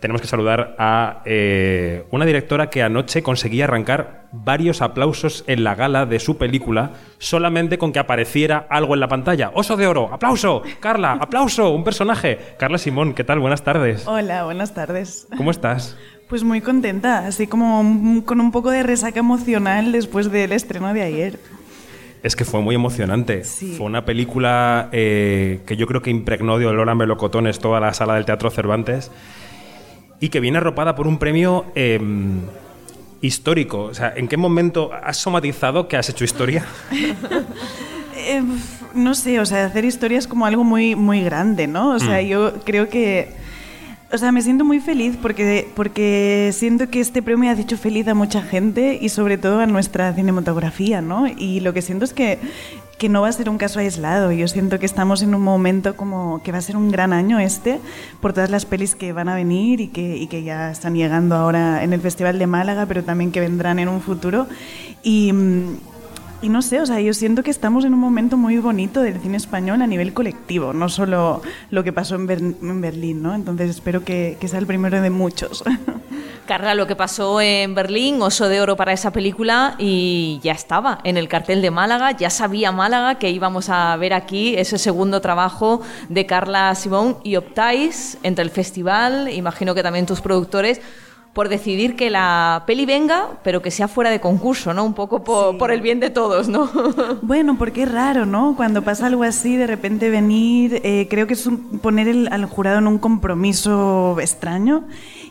Tenemos que saludar a eh, una directora que anoche conseguía arrancar varios aplausos en la gala de su película solamente con que apareciera algo en la pantalla. Oso de oro, aplauso, Carla, aplauso, un personaje. Carla Simón, ¿qué tal? Buenas tardes. Hola, buenas tardes. ¿Cómo estás? Pues muy contenta, así como con un poco de resaca emocional después del estreno de ayer. Es que fue muy emocionante. Fue una película eh, que yo creo que impregnó de olor a melocotones toda la sala del Teatro Cervantes y que viene arropada por un premio em, histórico. O sea, ¿en qué momento has somatizado que has hecho historia? Em, no sé, o sea, hacer historia es como algo muy, muy grande, ¿no? O sea, mm. yo creo que... O sea, me siento muy feliz porque, porque siento que este premio ha hecho feliz a mucha gente y sobre todo a nuestra cinematografía, ¿no? Y lo que siento es que que no va a ser un caso aislado. Yo siento que estamos en un momento como que va a ser un gran año este, por todas las pelis que van a venir y que, y que ya están llegando ahora en el Festival de Málaga, pero también que vendrán en un futuro. Y, mm, y no sé, o sea, yo siento que estamos en un momento muy bonito del cine español a nivel colectivo, no solo lo que pasó en, Berlín, ¿no? Entonces espero que, que sea el primero de muchos. Carla, lo que pasó en Berlín, oso de oro para esa película y ya estaba en el cartel de Málaga, ya sabía Málaga que íbamos a ver aquí ese segundo trabajo de Carla Simón y optáis entre el festival, imagino que también tus productores, por decidir que la peli venga, pero que sea fuera de concurso, ¿no? Un poco por, el bien de todos, ¿no? Bueno, porque es raro, ¿no? Cuando pasa algo así, de repente venir, eh, creo que es poner al jurado en un compromiso extraño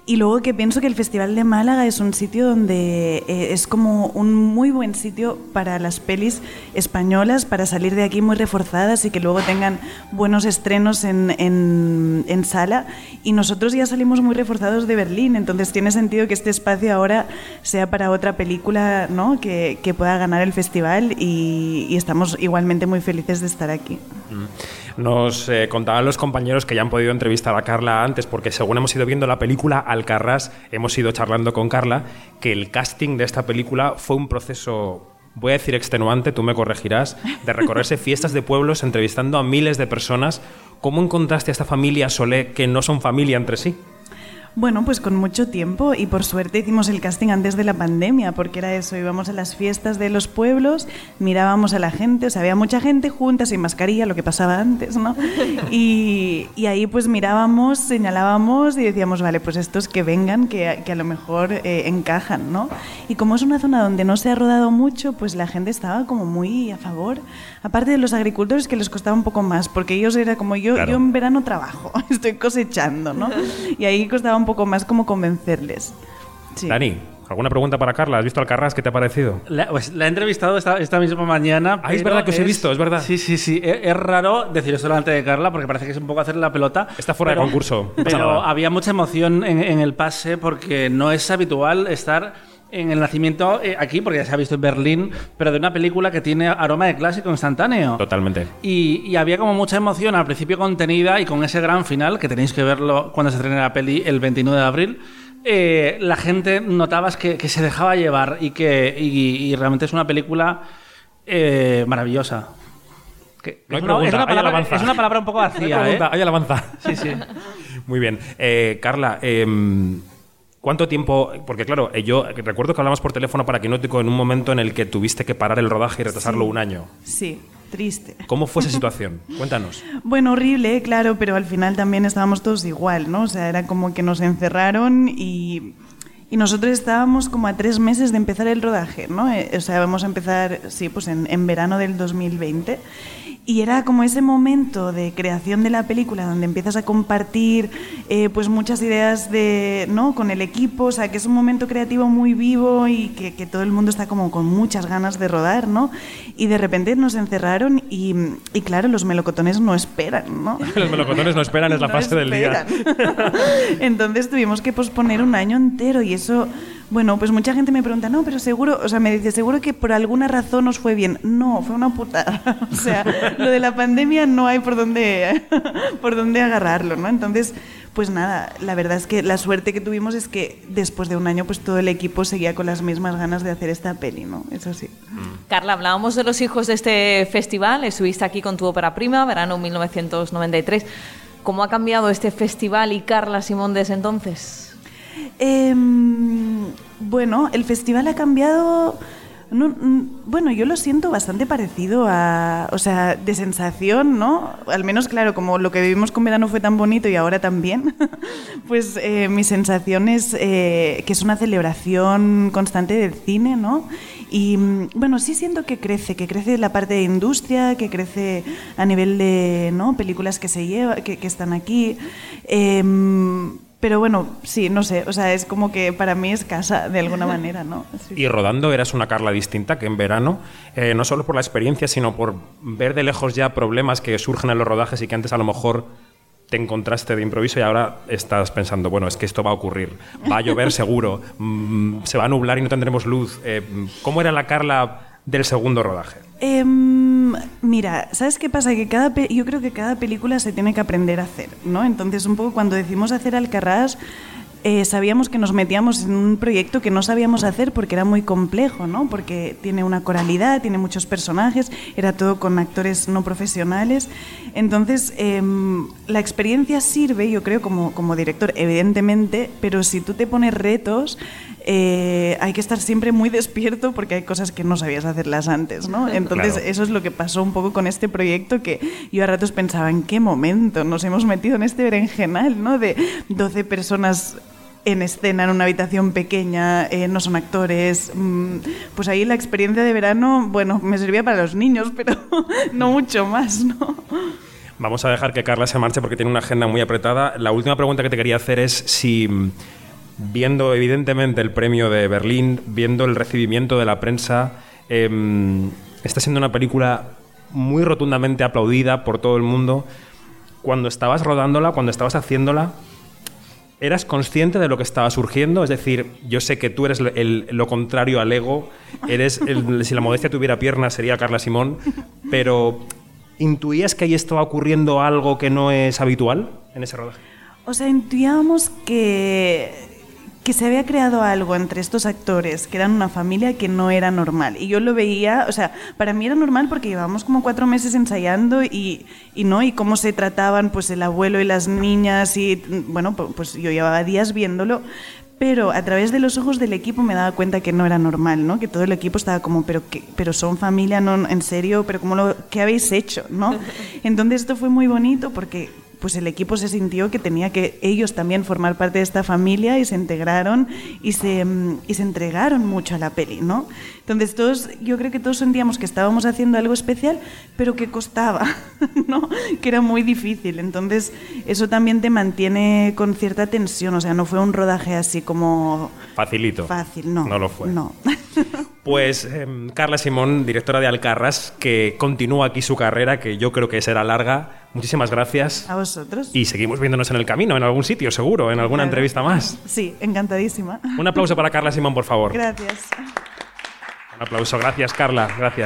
y luego que pienso que el Festival de Málaga es un sitio donde eh, es como un muy buen sitio para las pelis españolas, para salir de aquí muy reforzadas y que luego tengan buenos estrenos en, en, sala. Y nosotros ya salimos muy reforzados de Berlín, entonces tiene sentido que este espacio ahora sea para otra película ¿no? que, que pueda ganar el festival y, y, estamos igualmente muy felices de estar aquí. Mm. Nos eh, contaban los compañeros que ya han podido entrevistar a Carla antes, porque según hemos ido viendo la película, Alcarrás, hemos ido charlando con Carla, que el casting de esta película fue un proceso voy a decir extenuante, tú me corregirás, de recorrerse fiestas de pueblos entrevistando a miles de personas. ¿Cómo encontraste a esta familia Solé que no son familia entre sí? Bueno, pues con mucho tiempo y por suerte hicimos el casting antes de la pandemia, porque era eso, íbamos a las fiestas de los pueblos, mirábamos a la gente, o sea, había mucha gente junta, sin mascarilla, lo que pasaba antes, ¿no? Y, ahí pues mirábamos, señalábamos y decíamos, vale, pues estos que vengan, que, a lo mejor eh, encajan, ¿no? Y como es una zona donde no se ha rodado mucho, pues la gente estaba como muy a favor. Aparte de los agricultores que les costaba un poco más, porque ellos era como yo, yo en verano trabajo, estoy cosechando, ¿no? Y ahí costaba un poco más como convencerles. Dani, ¿Alguna pregunta para Carla? ¿Has visto al Carras? ¿Qué te ha parecido? La, pues, la he entrevistado esta, esta, misma mañana. Ah, es verdad que os he visto, es verdad. Sí, sí, sí. Es, raro decir eso delante de Carla porque parece que es un poco hacer la pelota. Está fuera de concurso. Pero había mucha emoción en, en, el pase porque no es habitual estar en el nacimiento eh, aquí, porque ya se ha visto en Berlín, pero de una película que tiene aroma de clásico instantáneo. Totalmente. Y, había como mucha emoción al principio contenida y con ese gran final, que tenéis que verlo cuando se estrene la peli el 29 de abril. Eh, la gente notabas que, se dejaba llevar y que y, realmente es una película eh, maravillosa. es, una, es, una palabra, un poco vacía. hay, hay alabanza. Sí, sí. Muy bien. Carla, em, ¿Cuánto tiempo? Porque claro, eh, yo recuerdo que hablamos por teléfono para Quinótico en un momento en el que tuviste que parar el rodaje y retrasarlo un año. Sí, triste. ¿Cómo fue esa situación? Cuéntanos. Bueno, horrible, claro, pero al final también estábamos todos igual, ¿no? O sea, era como que nos encerraron y, y nosotros estábamos como a tres meses de empezar el rodaje, ¿no? Eh, o sea, vamos a empezar, sí, pues en, en verano del 2020. Y era como ese momento de creación de la película donde empiezas a compartir eh, pues muchas ideas de, ¿no? con el equipo, o sea, que es un momento creativo muy vivo y que, que, todo el mundo está como con muchas ganas de rodar, ¿no? Y de repente nos encerraron y, y claro, los melocotones no esperan, ¿no? los melocotones no esperan, es la fase del día. Entonces tuvimos que posponer un año entero y eso bueno, pues mucha gente me pregunta, no, pero seguro, o sea, me dice, seguro que por alguna razón nos fue bien. No, fue una putada. o sea, lo de la pandemia no hay por dónde, por dónde agarrarlo, ¿no? Entonces, pues nada, la verdad es que la suerte que tuvimos es que después de un año, pues todo el equipo seguía con las mismas ganas de hacer esta peli, ¿no? Eso sí. Mm. Carla, hablábamos de los hijos de este festival, estuviste aquí con tu ópera prima, verano 1993. ¿Cómo ha cambiado este festival y Carla Simón desde entonces? Em, bueno, el festival ha cambiado no, bueno, yo lo siento bastante parecido a, o sea, de sensación, ¿no? Al menos, claro, como lo que vivimos con verano fue tan bonito y ahora también, pues eh, mi sensación es eh, que es una celebración constante del cine, ¿no? Y mm, bueno, sí siento que crece, que crece la parte de industria, que crece a nivel de ¿no? películas que se lleva, que, que están aquí. Eh, pero bueno, sí, no sé, o sea, es como que para mí es casa de alguna manera, ¿no? Y rodando eras una Carla distinta que en verano, eh, no solo por la experiencia, sino por ver de lejos ya problemas que surgen en los rodajes y que antes a lo mejor te encontraste de improviso y ahora estás pensando, bueno, es que esto va a ocurrir, va a llover seguro, mm, se va a nublar y no tendremos luz. Eh, ¿Cómo era la Carla del segundo rodaje? Em, mira, ¿sabes qué pasa? Que cada yo creo que cada película se tiene que aprender a hacer, ¿no? Entonces, un poco cuando decimos hacer Alcarrás, eh, sabíamos que nos metíamos en un proyecto que no sabíamos hacer porque era muy complejo, ¿no? Porque tiene una coralidad, tiene muchos personajes, era todo con actores no profesionales. Entonces, em, la experiencia sirve, yo creo, como, como director, evidentemente, pero si tú te pones retos, eh, hay que estar siempre muy despierto porque hay cosas que no sabías hacerlas antes, ¿no? Entonces, eso es lo que pasó un poco con este proyecto que yo a ratos pensaba, ¿en qué momento nos hemos metido en este berenjenal, ¿no? De 12 personas en escena, en una habitación pequeña, eh, no son actores. Mm, pues ahí la experiencia de verano, bueno, me servía para los niños, pero no mucho más, ¿no? Vamos a dejar que Carla se marche porque tiene una agenda muy apretada. La última pregunta que te quería hacer es si viendo evidentemente el premio de Berlín, viendo el recibimiento de la prensa, em, está siendo una película muy rotundamente aplaudida por todo el mundo. Cuando estabas rodándola, cuando estabas haciéndola, ¿eras consciente de lo que estaba surgiendo? Es decir, yo sé que tú eres lo contrario al ego, eres si la modestia tuviera piernas sería Carla Simón, pero ¿intuías que ahí estaba ocurriendo algo que no es habitual en ese rodaje? O sea, intuíamos que que se había creado algo entre estos actores, que eran una familia que no era normal. Y yo lo veía, o sea, para mí era normal porque llevábamos como cuatro meses ensayando y, y no, y cómo se trataban pues el abuelo y las niñas y bueno, pues yo llevaba días viéndolo, pero a través de los ojos del equipo me daba cuenta que no era normal, ¿no? Que todo el equipo estaba como, pero que, pero son familia, no, en serio, pero cómo lo, qué habéis hecho, ¿no? Entonces esto fue muy bonito porque pues el equipo se sintió que tenía que ellos también formar parte de esta familia y se integraron y se, mm, y se entregaron mucho a la peli, ¿no? Entonces todos, yo creo que todos sentíamos que estábamos haciendo algo especial, pero que costaba, ¿no? Que era muy difícil. Entonces eso también te mantiene con cierta tensión, o sea, no fue un rodaje así como... Facilito. Fácil, no. No lo fue. No. Pues em, Carla Simón, directora de Alcarras, que continúa aquí su carrera, que yo creo que será larga. Muchísimas gracias. A vosotros. Y seguimos viéndonos en el camino, en algún sitio, seguro, en alguna entrevista más. Sí, encantadísima. Un aplauso para Carla Simón, por favor. Gracias. Un aplauso. Gracias, Carla. Gracias.